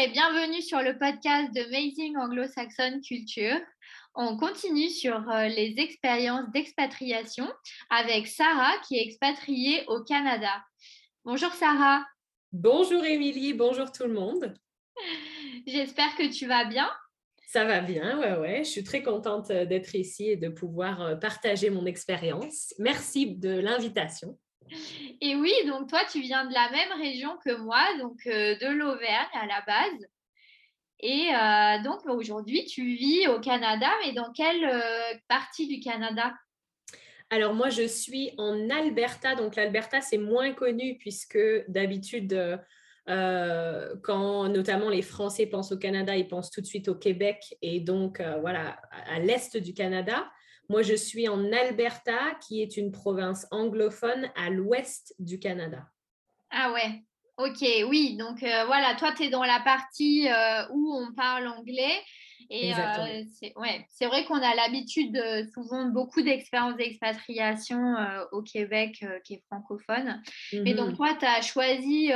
et bienvenue sur le podcast de Amazing Anglo-Saxon Culture. On continue sur euh, les expériences d'expatriation avec Sarah qui est expatriée au Canada. Bonjour Sarah. Bonjour Émilie, bonjour tout le monde. J'espère que tu vas bien. Ça va bien, ouais, ouais. Je suis très contente euh, d'être ici et de pouvoir euh, partager mon expérience. Merci de l'invitation. Et oui, donc toi, tu viens de la même région que moi, donc euh, de l'Auvergne à la base. Et euh, donc aujourd'hui, tu vis au Canada, mais dans quelle euh, partie du Canada? Alors moi, je suis en Alberta. Donc l'Alberta, c'est moins connu puisque d'habitude, quand notamment les Français pensent au Canada, ils pensent tout de suite au Québec et donc voilà, à l'est du Canada. Moi, je suis en Alberta, qui est une province anglophone à l'ouest du Canada. Ah ouais, ok, oui. Donc euh, voilà, toi, tu es dans la partie euh, où on parle anglais. Et euh, c'est ouais, vrai qu'on a l'habitude, souvent, beaucoup d'expériences d'expatriation au Québec qui est francophone. Mais donc, mhm. toi, tu as choisi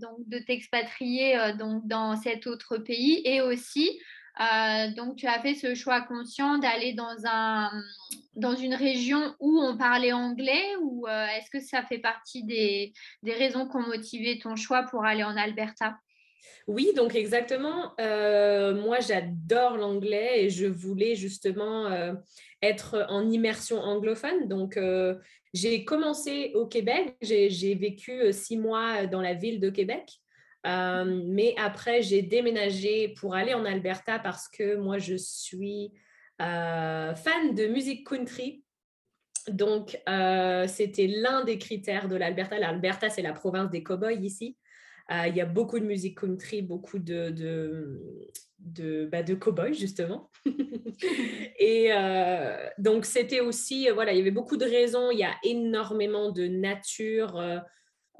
donc, de t'expatrier donc, dans cet autre pays et aussi euh, donc, tu as fait ce choix conscient d'aller dans, un, dans une région où on parlait anglais ou euh, est-ce que ça fait partie des, des raisons qui ont motivé ton choix pour aller en Alberta? Oui, donc exactement. Euh, moi, j'adore l'anglais et je voulais justement être en immersion anglophone. Donc, j'ai commencé au Québec. J'ai vécu six mois dans la ville de Québec. Euh, mais après, j'ai déménagé pour aller en Alberta parce que moi, je suis euh, fan de musique country. Donc, euh, c'était l'un des critères de l'Alberta. L'Alberta, c'est la province des cowboys ici. il y a beaucoup de musique country, beaucoup de, de, de, bah, de cowboys, justement. et donc, c'était aussi, voilà, il y avait beaucoup de raisons. Il y a énormément de nature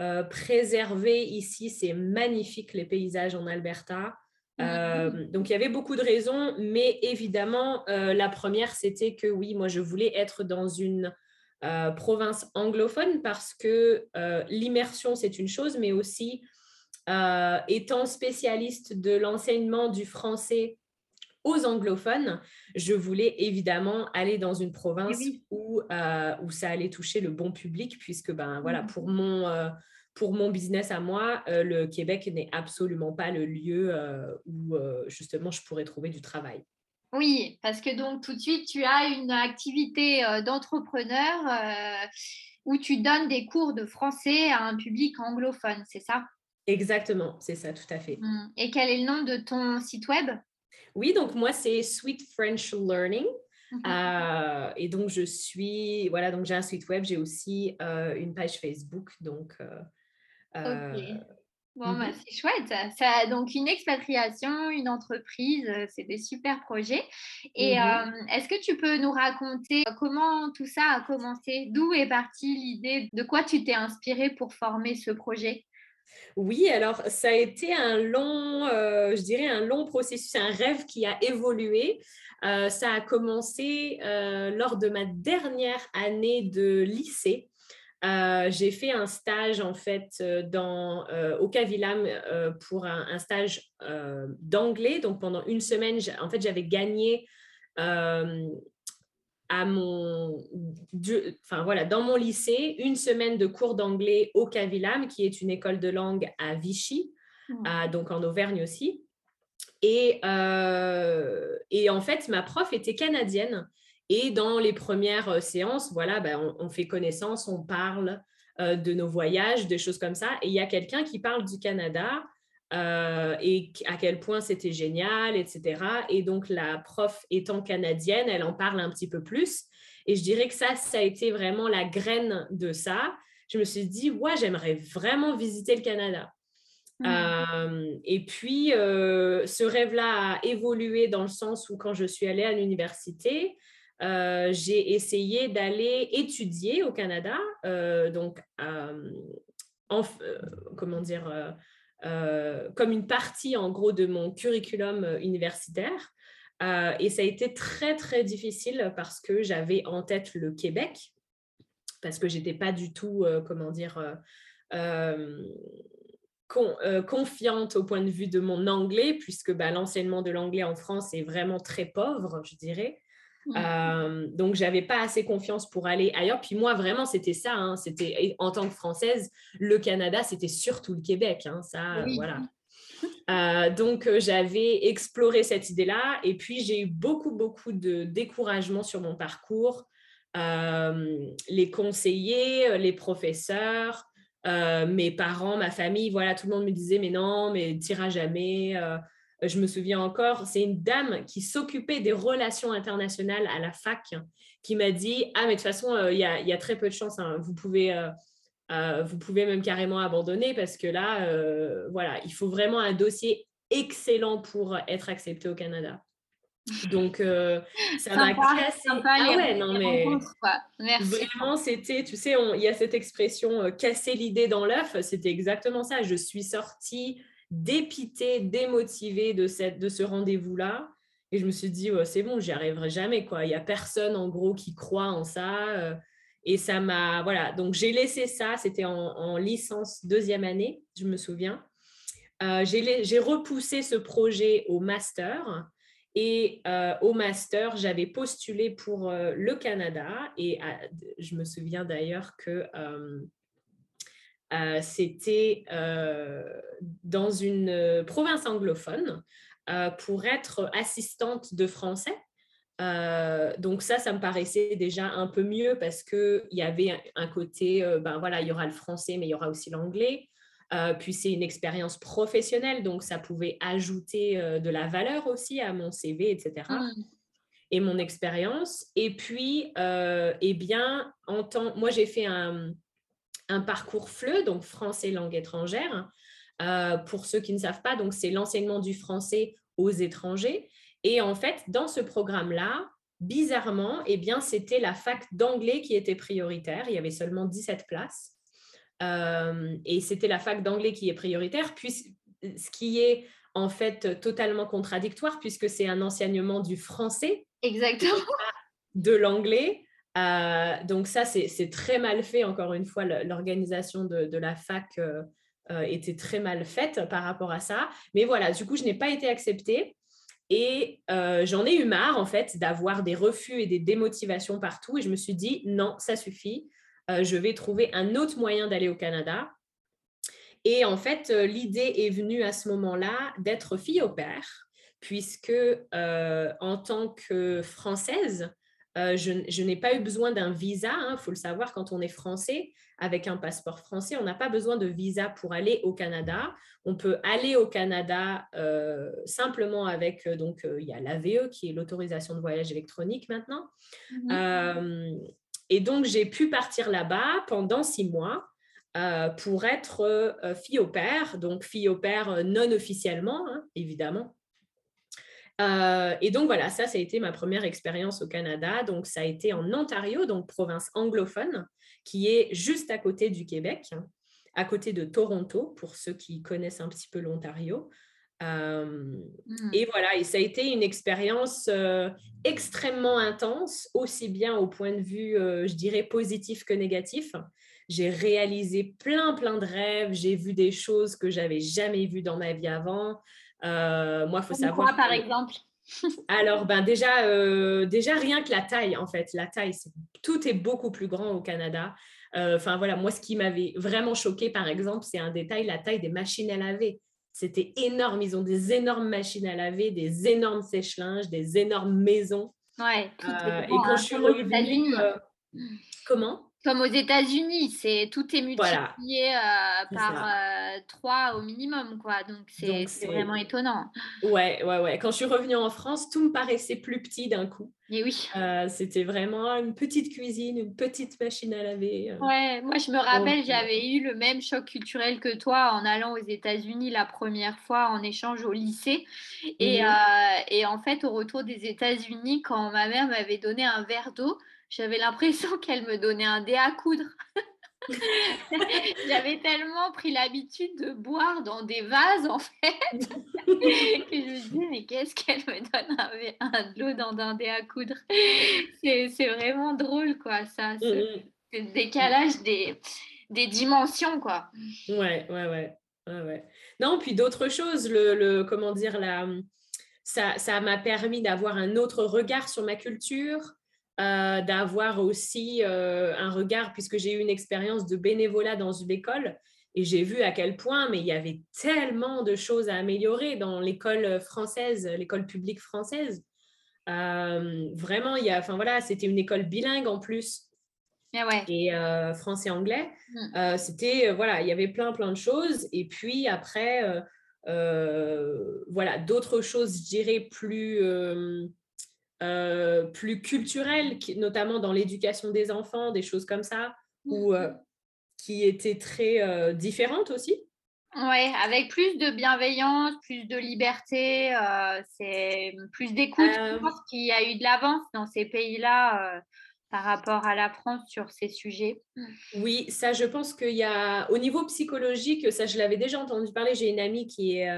euh, préserver ici. C'est magnifique les paysages en Alberta. Euh, donc il y avait beaucoup de raisons, mais évidemment, euh, la première, c'était que oui, moi, je voulais être dans une province anglophone parce que l'immersion, c'est une chose, mais aussi étant spécialiste de l'enseignement du français aux anglophones, je voulais évidemment aller dans une province où, où ça allait toucher le bon public, puisque ben, voilà, mmh. pour mon, pour mon business à moi, euh, le Québec n'est absolument pas le lieu euh, où euh, justement je pourrais trouver du travail. Oui, parce que donc tout de suite, tu as une activité d'entrepreneur où tu donnes des cours de français à un public anglophone, c'est ça? Exactement, c'est ça, tout à fait. Mmh. Et quel est le nom de ton site web? Oui, donc moi, c'est Sweet French Learning. Mmh et donc, je suis, voilà, donc j'ai un site web, j'ai aussi une page Facebook. Donc, Ok. Euh, bon, bah, mmh c'est chouette. Ça, donc, une expatriation, une entreprise, euh, c'est des super projets. Et mmh est-ce que tu peux nous raconter comment tout ça a commencé? D'où est partie l'idée? De quoi tu t'es inspiré pour former ce projet? Oui, alors ça a été un long, euh, je dirais un long processus, un rêve qui a évolué. ça a commencé lors de ma dernière année de lycée. Euh, j'ai fait un stage en fait euh, dans, euh, au Cavillam pour un, stage d'anglais. Donc pendant une semaine, en fait, j'avais gagné à mon, enfin voilà, dans mon lycée, une semaine de cours d'anglais au Cavillam, qui est une école de langue à Vichy, mmh. donc en Auvergne aussi. Et, et en fait, ma prof était canadienne. Et dans les premières euh, séances, voilà, ben, on, fait connaissance, on parle euh, de nos voyages, des choses comme ça. Et il y a quelqu'un qui parle du Canada euh, et à quel point c'était génial, etc. Et donc, la prof étant canadienne, elle en parle un petit peu plus. Et je dirais que ça, ça a été vraiment la graine de ça. Je me suis dit, ouais, j'aimerais vraiment visiter le Canada. Mmh. et puis, ce rêve-là a évolué dans le sens où quand je suis allée à l'université, euh, j'ai essayé d'aller étudier au Canada, euh, donc euh, comment dire, comme une partie en gros de mon curriculum universitaire. et ça a été très très difficile parce que j'avais en tête le Québec, parce que j'étais pas du tout, comment dire, confiante au point de vue de mon anglais, puisque bah, l'enseignement de l'anglais en France est vraiment très pauvre, je dirais. Mmh. donc, j'avais pas assez confiance pour aller ailleurs. Puis moi, vraiment, c'était ça. Hein, c'était en tant que Française, le Canada, c'était surtout le Québec. Hein, ça, voilà. Euh, donc, euh, j'avais exploré cette idée-là. Et puis, j'ai eu beaucoup, beaucoup de découragement sur mon parcours. les conseillers, les professeurs, mes parents, ma famille, voilà, tout le monde me disait, mais non, mais t'iras jamais je me souviens encore, c'est une dame qui s'occupait des relations internationales à la fac qui m'a dit Ah, mais de toute façon, euh, il y, a, très peu de chance, hein. vous, pouvez, euh, euh, vous pouvez même carrément abandonner parce que là, voilà, il faut vraiment un dossier excellent pour être accepté au Canada. Donc, ça m'a cassé. ah ouais, non, mais vraiment, c'était, tu sais, il y a cette expression casser l'idée dans l'œuf. C'était exactement ça. Je suis sortie dépité, démotivé de, cette, de ce rendez-vous-là. Et je me suis dit, c'est bon, j'y arriverai jamais. Il n'y a personne, en gros, qui croit en ça. Euh. et ça m'a... Voilà, donc j'ai laissé ça. C'était en, licence deuxième année, je me souviens. Euh, j'ai repoussé ce projet au master. Et euh, au master, j'avais postulé pour le Canada. Et je me souviens d'ailleurs que c'était euh, dans une euh, province anglophone pour être assistante de français. donc ça, ça me paraissait déjà un peu mieux parce qu'il y avait un, côté, ben voilà, il y aura le français, mais il y aura aussi l'anglais. puis c'est une expérience professionnelle, donc ça pouvait ajouter de la valeur aussi à mon CV, etc. Mmh. Et mon expérience. Et puis, eh bien, en temps, moi j'ai fait un, un parcours FLE, donc français langue étrangère. Euh, pour ceux qui ne savent pas, donc c'est l'enseignement du français aux étrangers. Et en fait, dans ce programme-là, bizarrement, eh bien, c'était la fac d'anglais qui était prioritaire. Il y avait seulement 17 places. Euh, et c'était la fac d'anglais qui est prioritaire, puis, ce qui est en fait totalement contradictoire puisque c'est un enseignement du français. Exactement. De l'anglais. Euh, donc ça, c'est très mal fait. Encore une fois, l'organisation de, la fac euh, euh, était très mal faite par rapport à ça. Mais voilà, du coup, je n'ai pas été acceptée. Et j'en ai eu marre, en fait, d'avoir des refus et des démotivations partout. Et je me suis dit, non, ça suffit. je vais trouver un autre moyen d'aller au Canada. Et en fait, l'idée est venue à ce moment-là d'être fille au père, puisque en tant que Française, euh, je, n'ai pas eu besoin d'un visa, il hein, faut le savoir, quand on est français, avec un passeport français, on n'a pas besoin de visa pour aller au Canada. On peut aller au Canada euh, simplement avec, euh, donc il y a l'AVE qui est l'autorisation de voyage électronique maintenant. Mmh. et donc j'ai pu partir là-bas pendant six mois. pour être fille au père, donc fille au père non officiellement, hein, évidemment, euh, et donc voilà, ça, ça a été ma première expérience au Canada. Donc ça a été en Ontario, donc province anglophone, qui est juste à côté du Québec, à côté de Toronto, pour ceux qui connaissent un petit peu l'Ontario. Euh, hmm. Et voilà, et ça a été une expérience euh, extrêmement intense, aussi bien au point de vue, je dirais, positif que négatif. J'ai réalisé plein, plein de rêves. J'ai vu des choses que j'avais jamais vues dans ma vie avant. Euh, moi, il faut savoir. Quoi, par exemple alors, ben déjà, euh, déjà, rien que la taille, en fait, la taille, tout est beaucoup plus grand au Canada. Euh, enfin, voilà, moi, ce qui m'avait vraiment choqué, par exemple, c'est un détail, la taille des machines à laver. C'était énorme. Ils ont des énormes machines à laver, des énormes sèche-linges, des énormes maisons. Ouais. et quand hein, je suis revenue... comment? Comme aux États-Unis, c'est tout est multiplié euh, par euh, trois au minimum, quoi. Donc c'est vraiment étonnant. Ouais, ouais, ouais. Quand je suis revenue en France, tout me paraissait plus petit d'un coup. Et oui. Euh, c'était vraiment une petite cuisine, une petite machine à laver. Ouais, moi je me rappelle, j'avais eu le même choc culturel que toi en allant aux États-Unis la première fois en échange au lycée. Et, mmh et en fait, au retour des États-Unis, quand ma mère m'avait donné un verre d'eau, j'avais l'impression qu'elle me donnait un dé à coudre. J'avais tellement pris l'habitude de boire dans des vases, en fait, que je me disais, mais qu'est-ce qu'elle me donne un, de l'eau dans un dé à coudre? C'est vraiment drôle, quoi, ça, ce, mmh décalage des, des dimensions, quoi. Ouais, ouais, ouais. Non, puis d'autres choses, le, comment dire, la, ça m'a permis d'avoir un autre regard sur ma culture, euh, d'avoir aussi euh, un regard, puisque j'ai eu une expérience de bénévolat dans une école, et j'ai vu à quel point, mais il y avait tellement de choses à améliorer dans l'école française, l'école publique française. Euh, vraiment, il y a, enfin voilà, c'était une école bilingue en plus. Ah ouais. Et français anglais, mmh. c'était voilà, il y avait plein plein de choses. Et puis après, voilà, d'autres choses, je dirais plus plus culturelles, notamment dans l'éducation des enfants, des choses comme ça, ou mmh. qui étaient très différentes aussi. Oui, avec plus de bienveillance, plus de liberté, c'est plus d'écoute. Je pense qu'il y a eu de l'avance dans ces pays-là par rapport à la France sur ces sujets. Oui, ça, je pense qu'il y a, au niveau psychologique, ça, je l'avais déjà entendu parler. J'ai une amie qui est,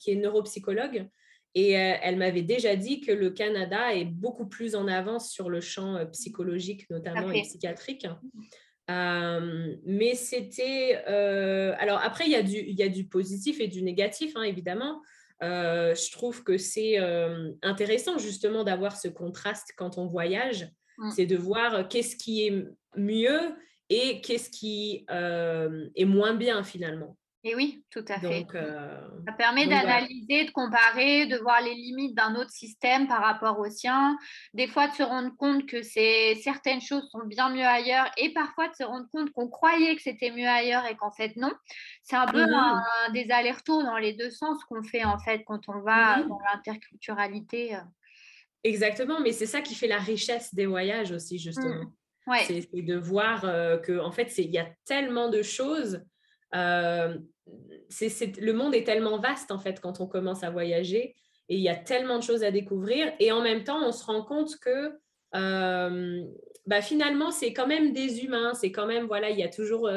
qui est neuropsychologue et elle m'avait déjà dit que le Canada est beaucoup plus en avance sur le champ psychologique, notamment et psychiatrique. mais c'était. alors après, il y, a du, il y a du positif et du négatif, hein, évidemment. je trouve que c'est intéressant justement d'avoir ce contraste quand on voyage Mm. C'est de voir qu'est-ce qui est mieux et qu'est-ce qui euh, est moins bien finalement. Et oui, tout à fait. Euh, ça permet d'analyser, de comparer, de voir les limites d'un autre système par rapport au sien. Des fois, de se rendre compte que certaines choses sont bien mieux ailleurs et parfois de se rendre compte qu'on croyait que c'était mieux ailleurs et qu'en fait, non. C'est un peu mm-hmm. des allers-retours dans les deux sens qu'on fait en fait quand on va dans l'interculturalité. Euh. Exactement, mais c'est ça qui fait la richesse des voyages aussi, mmh. justement. C'est de voir euh, que en fait, il y a tellement de choses. Euh, le monde est tellement vaste, en fait, quand on commence à voyager. Et il y a tellement de choses à découvrir. Et en même temps, on se rend compte que euh, bah, finalement, c'est quand même des humains. C'est quand même, voilà, il y a toujours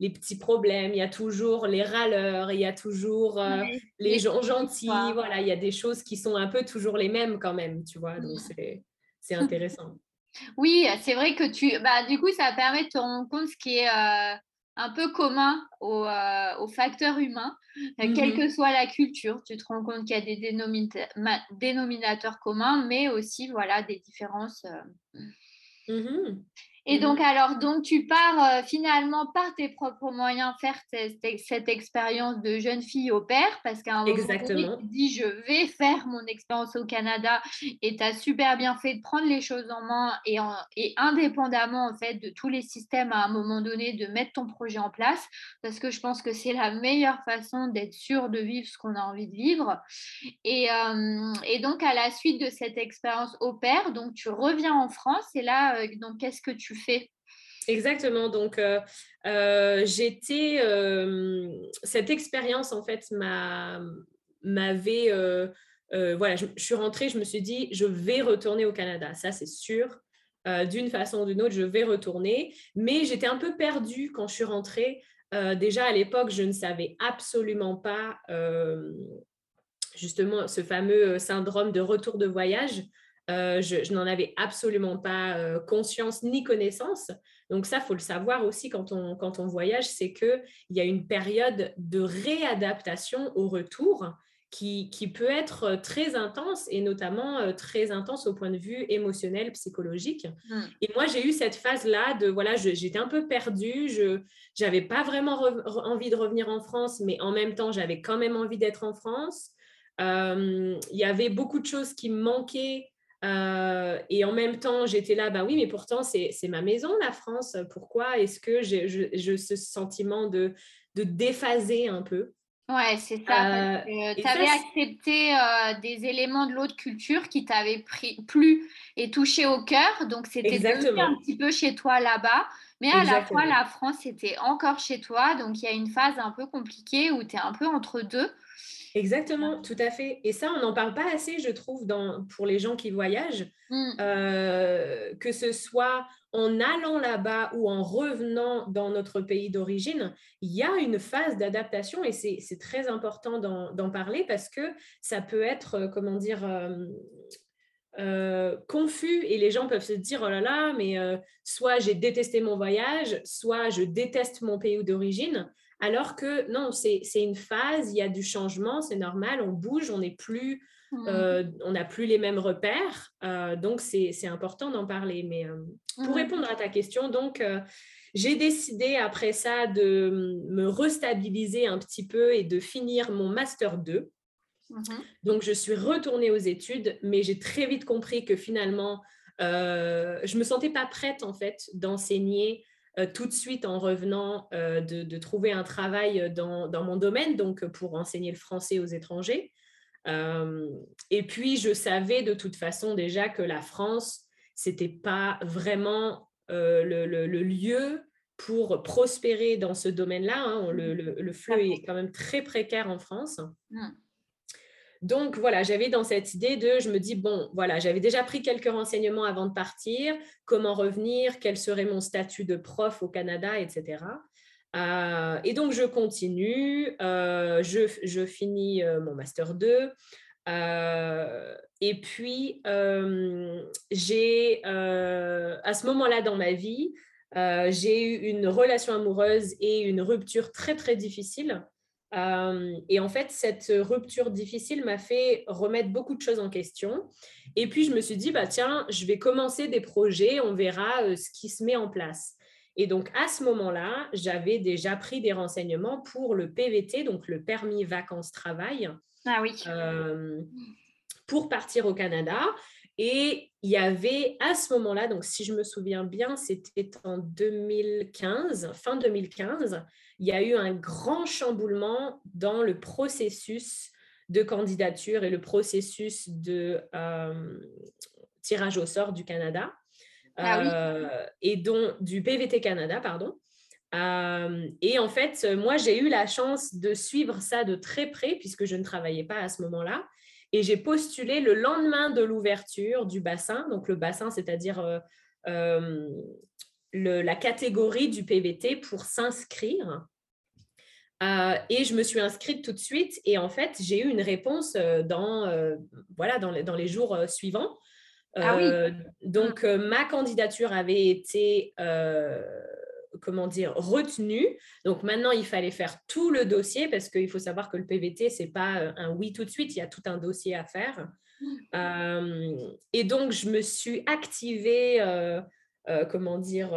les petits problèmes, il y a toujours les râleurs, il y a toujours euh, les gens gentils. Voilà, il y a des choses qui sont un peu toujours les mêmes quand même, tu vois. Donc, c'est intéressant. Oui, c'est vrai que tu. Bah, du coup, ça permet de te rendre compte ce qui est euh, un peu commun aux, euh, facteurs humains, quelle mmh que soit la culture. Tu te rends compte qu'il y a des dénominateurs communs, mais aussi voilà, des différences. Mmh et mmh donc, alors, donc, tu pars euh, finalement par tes propres moyens faire cette, expérience de jeune fille au père, parce qu'à un moment donné, tu dis, je vais faire mon expérience au Canada, et tu as super bien fait de prendre les choses en main et, et, indépendamment, en fait, de tous les systèmes à un moment donné, de mettre ton projet en place, parce que je pense que c'est la meilleure façon d'être sûr de vivre ce qu'on a envie de vivre. Et, euh, et, donc, à la suite de cette expérience au père, donc, tu reviens en France, et là, euh, donc, qu'est-ce que tu fais Exactement. Donc, euh, euh, j'étais. Euh, cette expérience, en fait, m'avait. voilà, je, suis rentrée, je me suis dit, je vais retourner au Canada. Ça, c'est sûr. D'une façon ou d'une autre, je vais retourner. Mais j'étais un peu perdue quand je suis rentrée. déjà, à l'époque, je ne savais absolument pas, justement, ce fameux syndrome de retour de voyage. Euh, je, n'en avais absolument pas euh, conscience ni connaissance. Donc ça, faut le savoir aussi quand on, quand on voyage, c'est qu'il y a une période de réadaptation au retour qui, qui, peut être très intense et notamment euh, très intense au point de vue émotionnel, psychologique. Mmh. Et moi, j'ai eu cette phase-là de, voilà, j'étais un peu perdue, je n'avais pas vraiment envie de revenir en France, mais en même temps, j'avais quand même envie d'être en France. Il y avait beaucoup de choses qui me manquaient euh, et en même temps, j'étais là, bah oui, mais pourtant, c'est ma maison, la France. Pourquoi est-ce que j'ai ce sentiment de, de déphaser un peu? Ouais, c'est ça. Euh, tu avais accepté euh, des éléments de l'autre culture qui t'avaient plu et touché au cœur. Donc, c'était un petit peu chez toi là-bas. Mais à la fois, la France était encore chez toi. Donc, il y a une phase un peu compliquée où tu es un peu entre deux. Exactement, tout à fait. Et ça, on n'en parle pas assez, je trouve, dans, pour les gens qui voyagent, mmh. euh, que ce soit en allant là-bas ou en revenant dans notre pays d'origine, il y a une phase d'adaptation et c'est très important d'en parler parce que ça peut être, euh, comment dire, euh, confus et les gens peuvent se dire, oh là là, mais soit j'ai détesté mon voyage, soit je déteste mon pays d'origine alors que non, c'est une phase, il y a du changement, c'est normal, on bouge, on n'est plus, mmh. euh, on n'a plus les mêmes repères, euh, donc c'est important d'en parler. Mais euh, pour mmh. répondre à ta question, donc j'ai décidé après ça de me restabiliser un petit peu et de finir mon master 2. Mmh donc je suis retournée aux études, mais j'ai très vite compris que finalement, je me sentais pas prête en fait d'enseigner euh, tout de suite en revenant euh, de, trouver un travail dans, mon domaine, donc pour enseigner le français aux étrangers. Euh, et puis, je savais de toute façon déjà que la France, c'était pas vraiment le, lieu pour prospérer dans ce domaine-là. Hein. Le, le, fleu est quand même très précaire en France. Mmh. Donc voilà, j'avais dans cette idée de, je me dis, bon, voilà, j'avais déjà pris quelques renseignements avant de partir, comment revenir, quel serait mon statut de prof au Canada, etc. Euh, et donc je continue, euh, je, finis euh, mon master 2. et puis, j'ai, à ce moment-là dans ma vie, j'ai eu une relation amoureuse et une rupture très, très difficile et en fait, cette rupture difficile m'a fait remettre beaucoup de choses en question. Et puis, je me suis dit, bah, tiens, je vais commencer des projets, on verra ce qui se met en place. Et donc, à ce moment-là, j'avais déjà pris des renseignements pour le PVT, donc le permis vacances-travail. Ah oui. pour partir au Canada. Et il y avait à ce moment-là, donc si je me souviens bien, c'était en 2015, fin 2015, il y a eu un grand chamboulement dans le processus de candidature et le processus de euh, tirage au sort du Canada ah euh, et dont du PVT Canada, pardon. Euh, et en fait, moi, j'ai eu la chance de suivre ça de très près puisque je ne travaillais pas à ce moment-là. Et j'ai postulé le lendemain de l'ouverture du bassin. Donc, le bassin, c'est-à-dire la catégorie du PVT pour s'inscrire. Euh, et je me suis inscrite tout de suite et en fait, j'ai eu une réponse euh, dans, euh, voilà, dans, les, dans les jours suivants. Ah donc, mmh. ma candidature avait été, comment dire, retenue. Donc, maintenant, il fallait faire tout le dossier parce qu'il faut savoir que le PVT, ce n'est pas un oui tout de suite, il y a tout un dossier à faire. Mmh. et donc, je me suis activée, comment dire,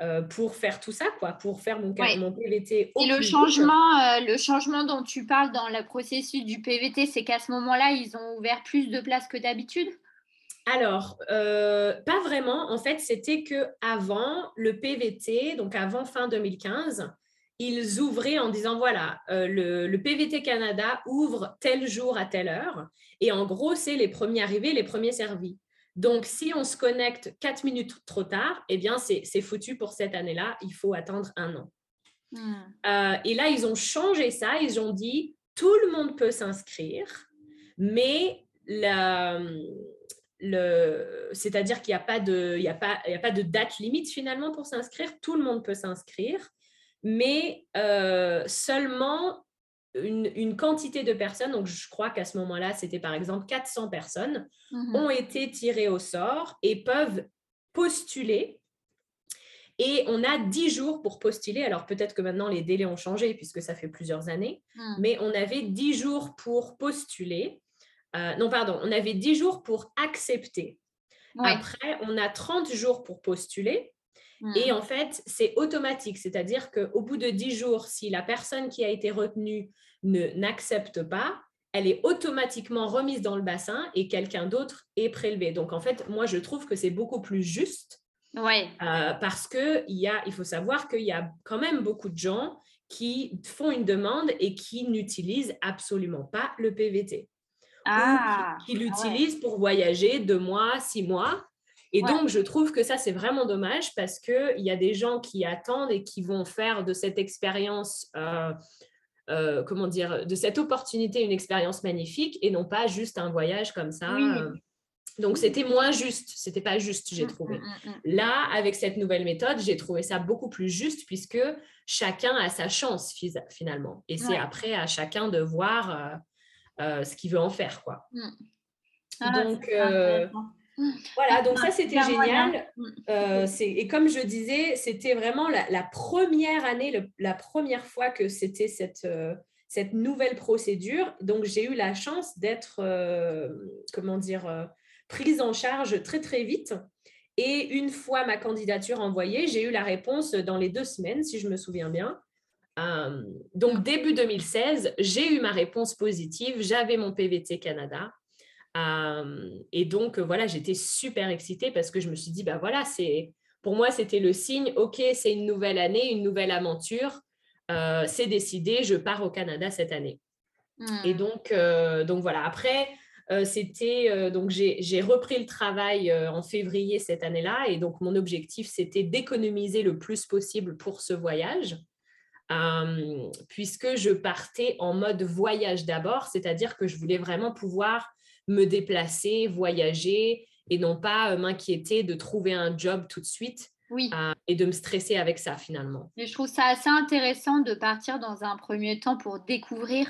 euh, pour faire tout ça, quoi, pour faire mon, mon PVT. et le changement, euh, le changement dont tu parles dans le processus du PVT, c'est qu'à ce moment-là, ils ont ouvert plus de places que d'habitude? Alors, euh, pas vraiment. En fait, c'était que avant le PVT, donc avant fin 2015, ils ouvraient en disant voilà, le, le, PVT Canada ouvre tel jour à telle heure. Et en gros, c'est les premiers arrivés, les premiers servis. Donc, si on se connecte quatre minutes trop tard, eh bien, c'est foutu pour cette année-là. Il faut attendre un an. Hmm. Euh, et là, ils ont changé ça. Ils ont dit, tout le monde peut s'inscrire, mais c'est-à-dire qu'il n'y a, pas de, a, pas, a pas de date limite finalement pour s'inscrire. Tout le monde peut s'inscrire, mais euh, seulement une, quantité de personnes, donc je crois qu'à ce moment-là, c'était par exemple 400 personnes, mmh ont été tirées au sort et peuvent postuler. Et on a 10 jours pour postuler. Alors peut-être que maintenant les délais ont changé puisque ça fait plusieurs années, mmh. mais on avait 10 jours pour postuler. Euh, non, pardon, on avait 10 jours pour accepter. Après, on a 30 jours pour postuler. Et mmh. en fait, c'est automatique, c'est-à-dire qu'au bout de 10 jours, si la personne qui a été retenue ne n'accepte pas, elle est automatiquement remise dans le bassin et quelqu'un d'autre est prélevé. Donc en fait, moi, je trouve que c'est beaucoup plus juste. Ouais. Euh, parce que il, y a, il faut savoir qu'il y a quand même beaucoup de gens qui font une demande et qui n'utilisent absolument pas le PVT. Ah, qui, qui ah l'utilisent pour voyager deux mois, six mois. Et donc, je trouve que ça, c'est vraiment dommage parce qu'il y a des gens qui attendent et qui vont faire de cette expérience, euh, euh, comment dire, de cette opportunité une expérience magnifique et non pas juste un voyage comme ça. Euh. Donc, c'était moins juste, c'était pas juste, j'ai mmh, trouvé. Mmh, mmh, Là, avec cette nouvelle méthode, j'ai trouvé ça beaucoup plus juste puisque chacun a sa chance finalement. Et c'est après à chacun de voir ce qu'il veut en faire. Quoi. Ah, Donc, Voilà, donc ça c'était génial. Euh, et comme je disais, c'était vraiment la, première année, la première fois que c'était cette, euh, cette nouvelle procédure. Donc j'ai eu la chance d'être, euh, comment dire, prise en charge très très vite. Et une fois ma candidature envoyée, j'ai eu la réponse dans les deux semaines, si je me souviens bien. Donc début 2016, j'ai eu ma réponse positive, j'avais mon PVT Canada et donc, voilà, j'étais super excitée parce que je me suis dit, bah voilà, c'est pour moi, c'était le signe, OK, c'est une nouvelle année, une nouvelle aventure. c'est décidé, je pars au Canada cette année. Et mmh. donc, donc voilà, après, c'était donc j'ai repris le travail en février cette année-là et donc mon objectif c'était d'économiser le plus possible pour ce voyage puisque je partais en mode voyage d'abord, c'est-à-dire que je voulais vraiment pouvoir me déplacer, voyager et non pas euh, m'inquiéter de trouver un job tout de suite. Oui. Euh, et de me stresser avec ça finalement. Et je trouve ça assez intéressant de partir dans un premier temps pour découvrir,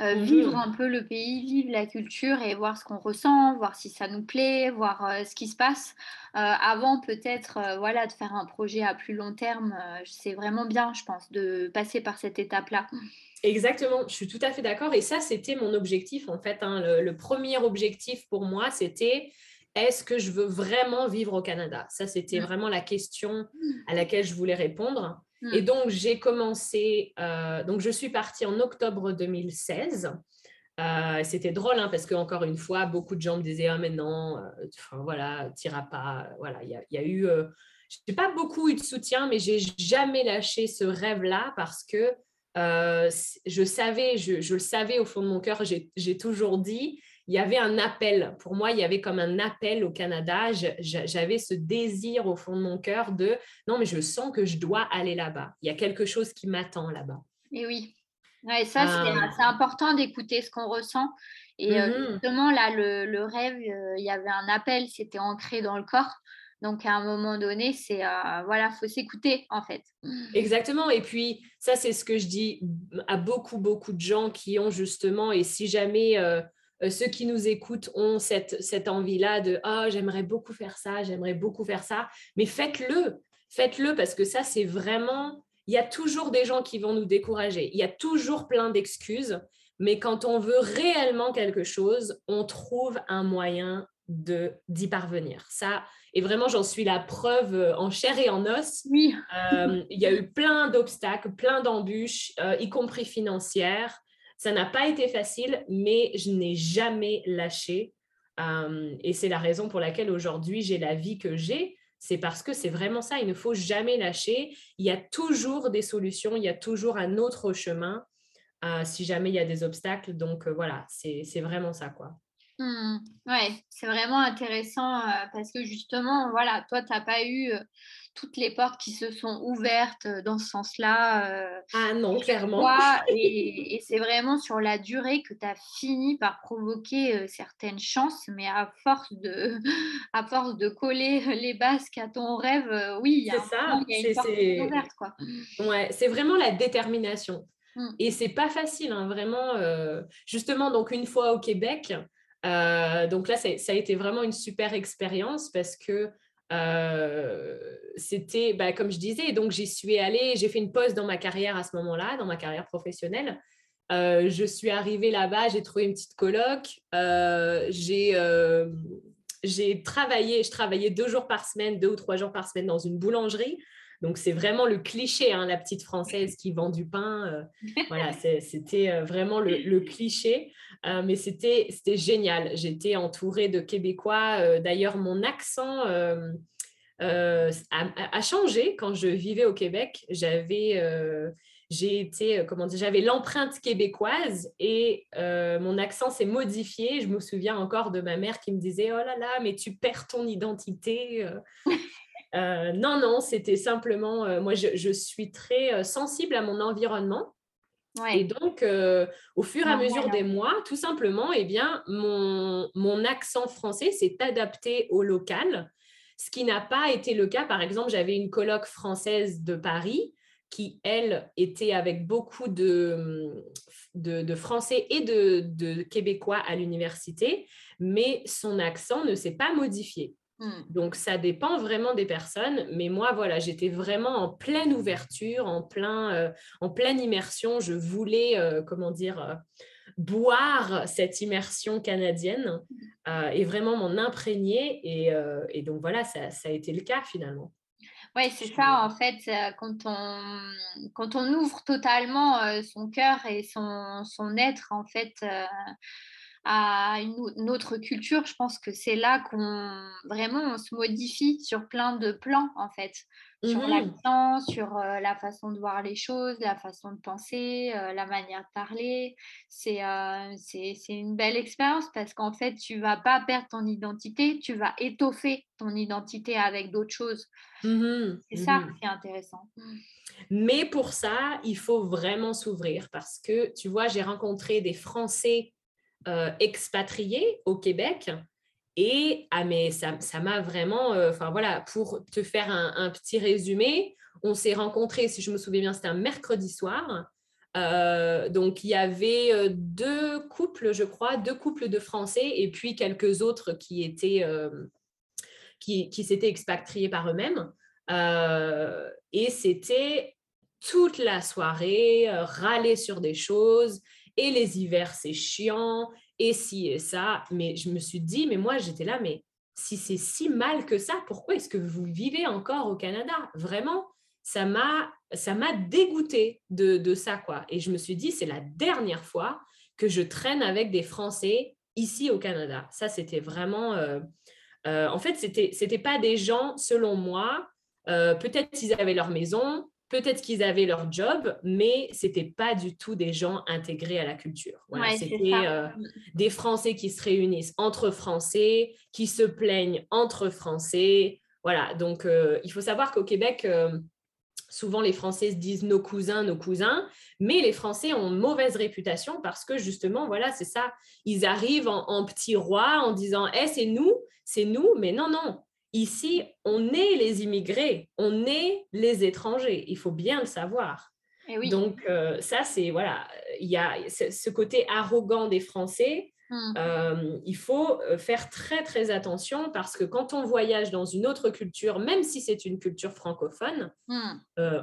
euh, mmh vivre un peu le pays, vivre la culture et voir ce qu'on ressent, voir si ça nous plaît, voir ce qui se passe. avant peut-être voilà, de faire un projet à plus long terme, c'est vraiment bien, je pense, de passer par cette étape-là. Exactement, je suis tout à fait d'accord. Et ça, c'était mon objectif, en fait. Hein. Le, premier objectif pour moi, c'était est-ce que je veux vraiment vivre au Canada? Ça, c'était mmh. vraiment la question à laquelle je voulais répondre. Et mmh. donc, j'ai commencé, euh, donc je suis partie en octobre 2016. Euh, c'était drôle hein, parce que encore une fois, beaucoup de gens me disaient ah mais non, euh, enfin voilà, t'iras pas. Voilà, il y, y, a eu, j'ai pas beaucoup eu de soutien, mais j'ai jamais lâché ce rêve-là parce que je savais, je, le savais au fond de mon cœur, j'ai toujours dit, il y avait un appel. Pour moi, il y avait comme un appel au Canada. J'avais ce désir au fond de mon cœur de, non, mais je sens que je dois aller là-bas. Il y a quelque chose qui m'attend là-bas. Et oui. Ouais, ça, euh. c'est important d'écouter ce qu'on ressent. Et euh, mm-hmm. justement, là, le, rêve, il y avait un appel, c'était ancré dans le corps. Donc, à un moment donné, c'est euh, voilà, faut s'écouter en fait. Exactement. Et puis, ça, c'est ce que je dis à beaucoup, beaucoup de gens qui ont justement, et si jamais euh, euh, ceux qui nous écoutent ont cette, cette envie-là de oh, j'aimerais beaucoup faire ça, j'aimerais beaucoup faire ça, mais faites-le, faites-le parce que ça, c'est vraiment. Il y a toujours des gens qui vont nous décourager. Il y a toujours plein d'excuses. Mais quand on veut réellement quelque chose, on trouve un moyen de d'y parvenir. Ça, et vraiment, j'en suis la preuve euh, en chair et en os. Oui. Euh, il y a eu plein d'obstacles, plein d'embûches, euh, y compris financières. Ça n'a pas été facile, mais je n'ai jamais lâché. et c'est la raison pour laquelle aujourd'hui j'ai la vie que j'ai. C'est parce que c'est vraiment ça, il ne faut jamais lâcher. Il y a toujours des solutions, il y a toujours un autre chemin si jamais il y a des obstacles. Donc voilà, c'est vraiment ça, quoi. Mmh. Ouais, c'est vraiment intéressant parce que justement, voilà, toi, tu n'as pas eu toutes les portes qui se sont ouvertes dans ce sens-là. ah non, clairement. et, c'est vraiment sur la durée que tu as fini par provoquer certaines chances, mais à force de, à force de coller les basques à ton rêve, oui, il y a, ça, une porte ouverte. Quoi. Ouais, c'est vraiment la détermination. Mmh. Et c'est pas facile, hein, vraiment. justement, donc une fois au Québec, euh, donc là, ça a été vraiment une super expérience parce que euh, c'était, bah, comme je disais, donc j'y suis allée, j'ai fait une pause dans ma carrière à ce moment-là, dans ma carrière professionnelle. Euh, je suis arrivée là-bas, j'ai trouvé une petite coloc, j'ai travaillé, je travaillais deux jours par semaine, deux ou trois jours par semaine dans une boulangerie. Donc, c'est vraiment le cliché, hein, la petite française qui vend du pain. Euh, voilà, c'était euh, vraiment le, cliché. Euh, mais c'était génial. J'étais entourée de Québécois. D'ailleurs, mon accent a, changé quand je vivais au Québec. J'avais j'ai été, comment dire, j'avais l'empreinte québécoise et mon accent s'est modifié. Je me souviens encore de ma mère qui me disait Oh là là, mais tu perds ton identité. Euh, non, non, c'était simplement, euh, moi, je, suis très euh, sensible à mon environnement. Et donc, au fur et à mesure des mois, tout simplement, eh bien, mon, mon accent français s'est adapté au local, ce qui n'a pas été le cas. Par exemple, j'avais une coloc française de Paris qui, elle, était avec beaucoup de, de, Français et de, de Québécois à l'université, mais son accent ne s'est pas modifié. Hmm. Donc, ça dépend vraiment des personnes. Mais moi, voilà, j'étais vraiment en pleine ouverture, en, plein, euh, en pleine immersion. Je voulais, euh, comment dire, euh, boire cette immersion canadienne et vraiment m'en imprégner. Et, donc, voilà, ça, ça, a été le cas finalement. Oui, c'est ça, en fait, quand on, quand on ouvre totalement son cœur et son, son être, en fait, à une, autre culture, je pense que c'est là qu'on vraiment on se modifie sur plein de plans en fait, sur mmh l'accent, sur euh, la façon de voir les choses, la façon de penser, euh, la manière de parler. Euh, c'est c'est une belle expérience parce qu'en fait tu vas pas perdre ton identité, tu vas étoffer ton identité avec d'autres choses. Mmh c'est ça mmh qui est intéressant. Mais pour ça, il faut vraiment s'ouvrir parce que tu vois, j'ai rencontré des Français euh, expatrié au Québec. Et ah, mais ça, m'a vraiment, euh, enfin voilà, pour te faire un, petit résumé, on s'est rencontrés, si je me souviens bien, c'était un mercredi soir. Euh, donc il y avait deux couples, je crois, deux couples de Français et puis quelques autres qui étaient qui, qui s'étaient expatriés par eux-mêmes. et c'était toute la soirée, râler sur des choses, et les hivers, c'est chiant, et si et ça. Mais je me suis dit, mais moi, j'étais là, mais si c'est si mal que ça, pourquoi est-ce que vous vivez encore au Canada? Vraiment, ça m'a ça m'a dégoûté de, de, ça quoi. Et je me suis dit, c'est la dernière fois que je traîne avec des Français ici au Canada. Ça, c'était vraiment. Euh, euh, en fait, c'était c'était pas des gens, selon moi. Euh, peut-être qu'ils avaient leur maison, Peut-être qu'ils avaient leur job, mais c'était pas du tout des gens intégrés à la culture. c'était euh, des Français qui se réunissent entre Français, qui se plaignent entre Français. Voilà, donc euh, il faut savoir qu'au Québec, euh, souvent les Français se disent nos cousins, nos cousins, mais les Français ont mauvaise réputation parce que justement, voilà, c'est ça. Ils arrivent en, en petits rois en disant, eh, c'est nous, c'est nous, mais non, non, Ici, on est les immigrés, on est les étrangers. Il faut bien le savoir. Eh Donc, euh, ça, c'est, voilà, il y a ce côté arrogant des Français. Mmh. Euh, il faut euh, faire très, très attention parce que quand on voyage dans une autre culture, même si c'est une culture francophone, mmh.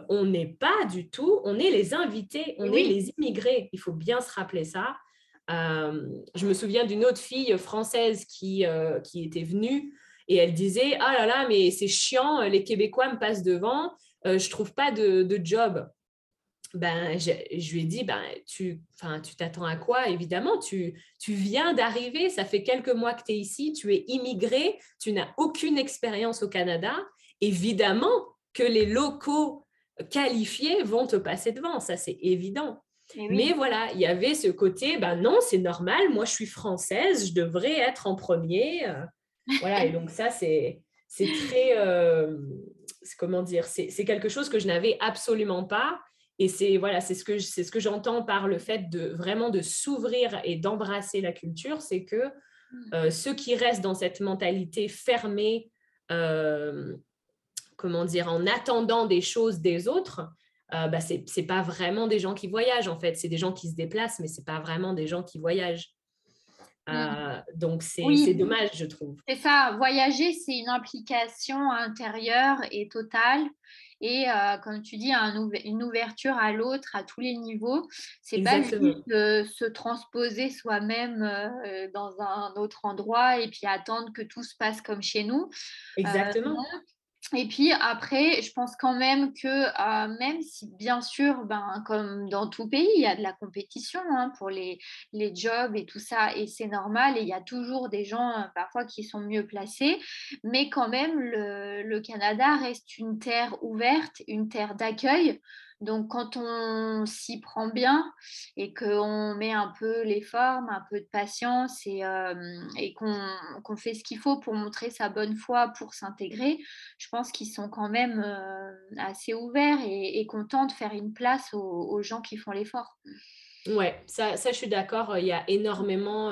on n'est pas du tout, on est les invités, on est les immigrés. Il faut bien se rappeler ça. je me souviens d'une autre fille française qui, qui était venue et elle disait Ah là là, mais c'est chiant, les Québécois me passent devant, euh, je trouve pas de, de job. Ben, je, je, lui ai dit ben, Tu tu t'attends à quoi? Évidemment, tu, tu viens d'arriver, ça fait quelques mois que tu es ici, tu es immigré, tu n'as aucune expérience au Canada. Évidemment que les locaux qualifiés vont te passer devant, ça c'est évident. Eh mais voilà, il y avait ce côté, ben non, c'est normal, moi je suis française, je devrais être en premier. Euh. Voilà, et donc ça, c'est très, euh, comment dire, c'est quelque chose que je n'avais absolument pas. Et c'est voilà, c'est ce que c'est ce que j'entends par le fait de vraiment de s'ouvrir et d'embrasser la culture, c'est que mmh. euh, ceux qui restent dans cette mentalité fermée, euh, comment dire, en attendant des choses des autres, bah, c'est c'est pas vraiment des gens qui voyagent en fait, c'est des gens qui se déplacent, mais c'est pas vraiment des gens qui voyagent. Mmh. Euh, donc, c'est dommage, je trouve. C'est ça, voyager, c'est une implication intérieure et totale. Et euh, comme tu dis, une ouverture à l'autre à tous les niveaux. C'est pas juste de se transposer soi-même euh, dans un autre endroit et puis attendre que tout se passe comme chez nous. Exactement. Et puis après, je pense quand même que euh, même si bien sûr, ben, comme dans tout pays, il y a de la compétition hein, pour les, les jobs et tout ça, et c'est normal, et il y a toujours des gens euh, parfois qui sont mieux placés, mais quand même, le, le Canada reste une terre ouverte, une terre d'accueil. Donc, quand on s'y prend bien et qu'on met un peu les formes, un peu de patience et, qu'on fait ce qu'il faut pour montrer sa bonne foi, pour s'intégrer, je pense qu'ils sont quand même assez ouverts et, contents de faire une place aux, gens qui font l'effort. Ouais, ça, ça, je suis d'accord. Il y a énormément,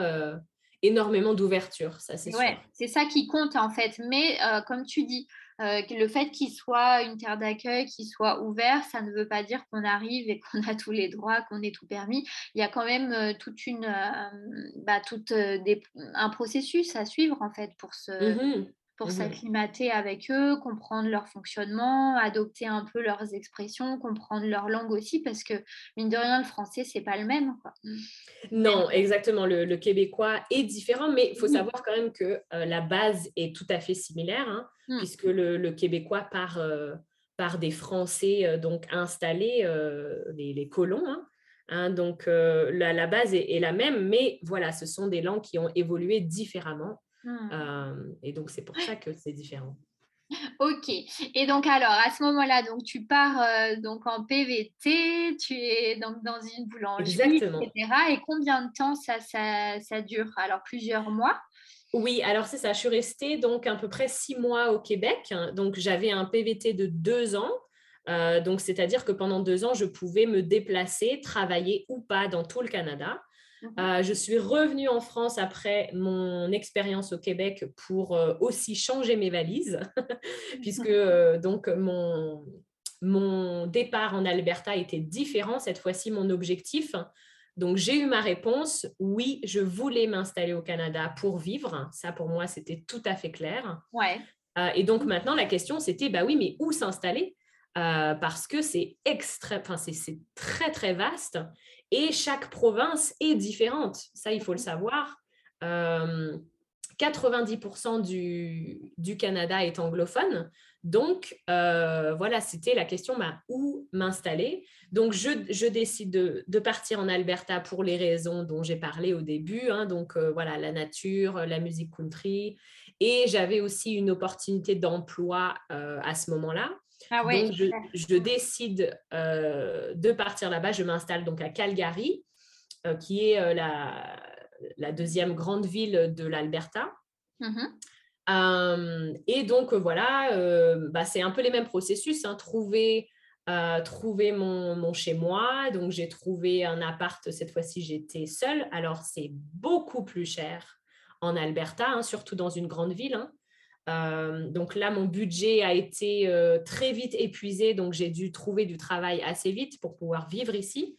énormément d'ouverture, ça c'est ouais, C'est ça qui compte en fait. Mais comme tu dis, le fait qu'il soit une terre d'accueil, qu'il soit ouvert, ça ne veut pas dire qu'on arrive et qu'on a tous les droits, qu'on est tout permis. Il y a quand même toute une, bah, un processus à suivre en fait pour se, mmh pour mmh s'acclimater avec eux, comprendre leur fonctionnement, adopter un peu leurs expressions, comprendre leur langue aussi, parce que mine de rien, le français, c'est pas le même. Mmh. Non, exactement. Le, québécois est différent, mais il faut savoir quand même que euh, la base est tout à fait similaire, hein, mmh. puisque le, québécois part, euh, par des Français euh, donc installés, les, colons. Hein. donc la, base est, la même, mais voilà, ce sont des langues qui ont évolué différemment. Mmh. et donc, c'est pour ça que c'est différent. Ok. Et donc alors à ce moment-là, donc tu pars donc en PVT, tu es donc dans une boulangerie, etc. Et combien de temps ça, ça, ça dure? Alors plusieurs mois? Oui, alors c'est ça. Je suis restée donc à peu près six mois au Québec. Donc j'avais un PVT de deux ans. donc c'est-à-dire que pendant deux ans, je pouvais me déplacer, travailler ou pas dans tout le Canada. Mhm. Euh, je suis revenue en France après mon expérience au Québec pour euh, aussi changer mes valises, puisque euh, donc mon, mon départ en Alberta était différent. Cette fois-ci, mon objectif. Donc, j'ai eu ma réponse. Oui, je voulais m'installer au Canada pour vivre. Ça, pour moi, c'était tout à fait clair. Ouais. et donc, maintenant, la question, c'était, bah oui, mais où s'installer? Parce que c'est extrême, enfin, c'est très, très vaste et chaque province est différente. Ça, il faut le savoir. 90% du, du, Canada est anglophone. Donc, voilà, c'était la question bah, où m'installer? Donc, je, décide de, partir en Alberta pour les raisons dont j'ai parlé au début. Hein. donc, voilà, la nature, la musique country. Et j'avais aussi une opportunité d'emploi à ce moment-là. Ah donc, je, décide euh, de partir là-bas. Je m'installe donc à Calgary, euh, qui est euh, la, deuxième grande ville de l'Alberta. Mmh et donc, voilà, bah, c'est un peu les mêmes processus. Hein. trouver trouver mon, chez-moi. Donc, j'ai trouvé un appart. Cette fois-ci, j'étais seule. Alors, c'est beaucoup plus cher en Alberta, hein, surtout dans une grande ville. Hein. Euh, donc là, mon budget a été euh, très vite épuisé, donc j'ai dû trouver du travail assez vite pour pouvoir vivre ici.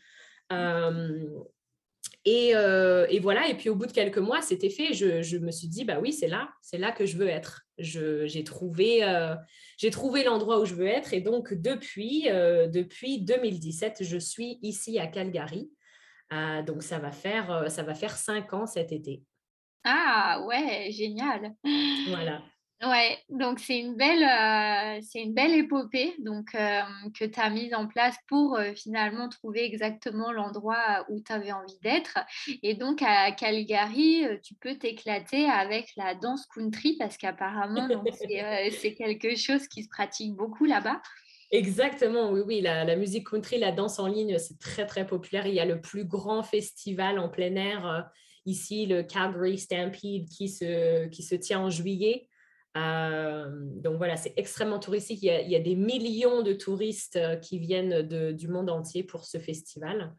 Euh, et, voilà, et puis au bout de quelques mois, c'était fait. Je, me suis dit, bah oui, c'est là, c'est là que je veux être. J'ai trouvé, j'ai trouvé l'endroit où je veux être. Et donc depuis, depuis 2017, je suis ici à Calgary. donc ça va faire, ça va faire cinq ans cet été. Ah ouais, génial. Voilà. Ouais, donc c'est une belle, euh, c'est une belle épopée donc, euh, que tu as mise en place pour euh, finalement trouver exactement l'endroit où tu avais envie d'être. Et donc à Calgary, tu peux t'éclater avec la danse country parce qu'apparemment c'est, quelque chose qui se pratique beaucoup là-bas. Exactement, oui, oui, la, la, musique country, la danse en ligne, c'est très, très populaire. Il y a le plus grand festival en plein air ici, le Calgary Stampede, qui se, qui se tient en juillet. Euh, donc voilà, c'est extrêmement touristique. Il y, a, des millions de touristes euh, qui viennent du monde entier pour ce festival.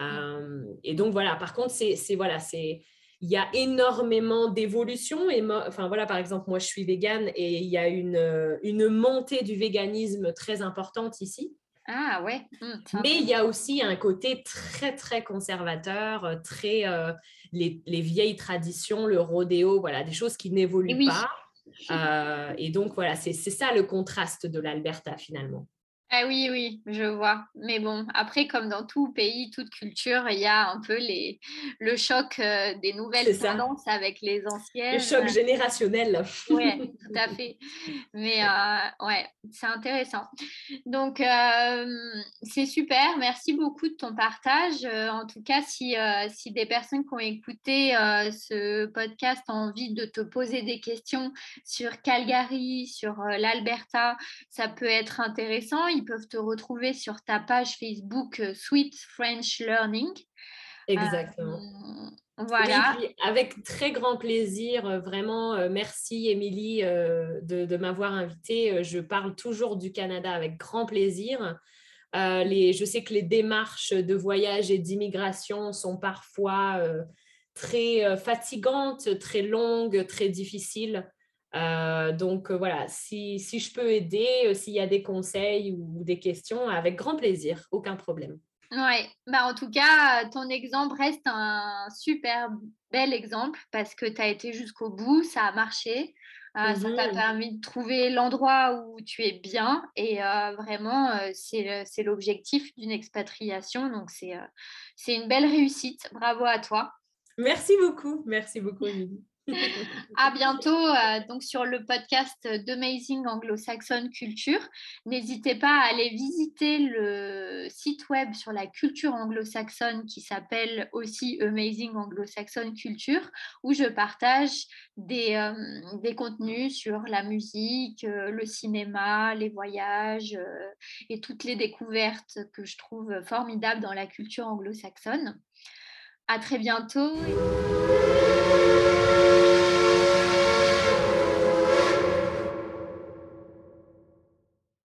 Euh, et donc voilà, par contre, c'est voilà, c'est il y a énormément d'évolutions. Et enfin voilà, par exemple, moi je suis végane et il y a une, une montée du véganisme très importante ici. Ah ouais. Mmh, Mais il y a aussi un côté très très conservateur, très les, les, vieilles traditions, le rodéo, voilà, des choses qui n'évoluent pas. Euh, et donc, voilà, c'est ça le contraste de l'Alberta finalement. Ah oui, oui, je vois. Mais bon, après, comme dans tout pays, toute culture, il y a un peu les, le choc euh, des nouvelles tendances avec les anciennes. Le choc générationnel. Oui, tout à fait. Mais euh, ouais, c'est intéressant. Donc, euh, c'est super. Merci beaucoup de ton partage. en tout cas, si, si des personnes qui ont écouté ce podcast ont envie de te poser des questions sur Calgary, sur l'Alberta, ça peut être intéressant ils peuvent te retrouver sur ta page Facebook euh, Sweet French Learning. Exactement. Euh, voilà. avec très grand plaisir, euh, vraiment, merci Émilie de, de m'avoir invitée. Je parle toujours du Canada avec grand plaisir. les, je sais que les démarches de voyage et d'immigration sont parfois très fatigantes, très longues, très difficiles. Donc voilà, si, si, je peux aider, s'il y a des conseils ou des questions, avec grand plaisir, aucun problème. Oui, bah en tout cas, ton exemple reste un super bel exemple parce que tu as été jusqu'au bout, ça a marché. Euh, ça t'a mmh permis de trouver l'endroit où tu es bien et euh, vraiment, euh, c'est l'objectif d'une expatriation. Donc, c'est une belle réussite. Bravo à toi. Merci beaucoup. Merci beaucoup, Émilie à bientôt euh, donc sur le podcast d'Amazing Anglo-Saxon Culture. N'hésitez pas à aller visiter le site web sur la culture anglo-saxonne qui s'appelle aussi Amazing Anglo-Saxon Culture où je partage des, euh, des contenus sur la musique, euh, le cinéma, les voyages et toutes les découvertes que je trouve formidables dans la culture anglo-saxonne. À très bientôt.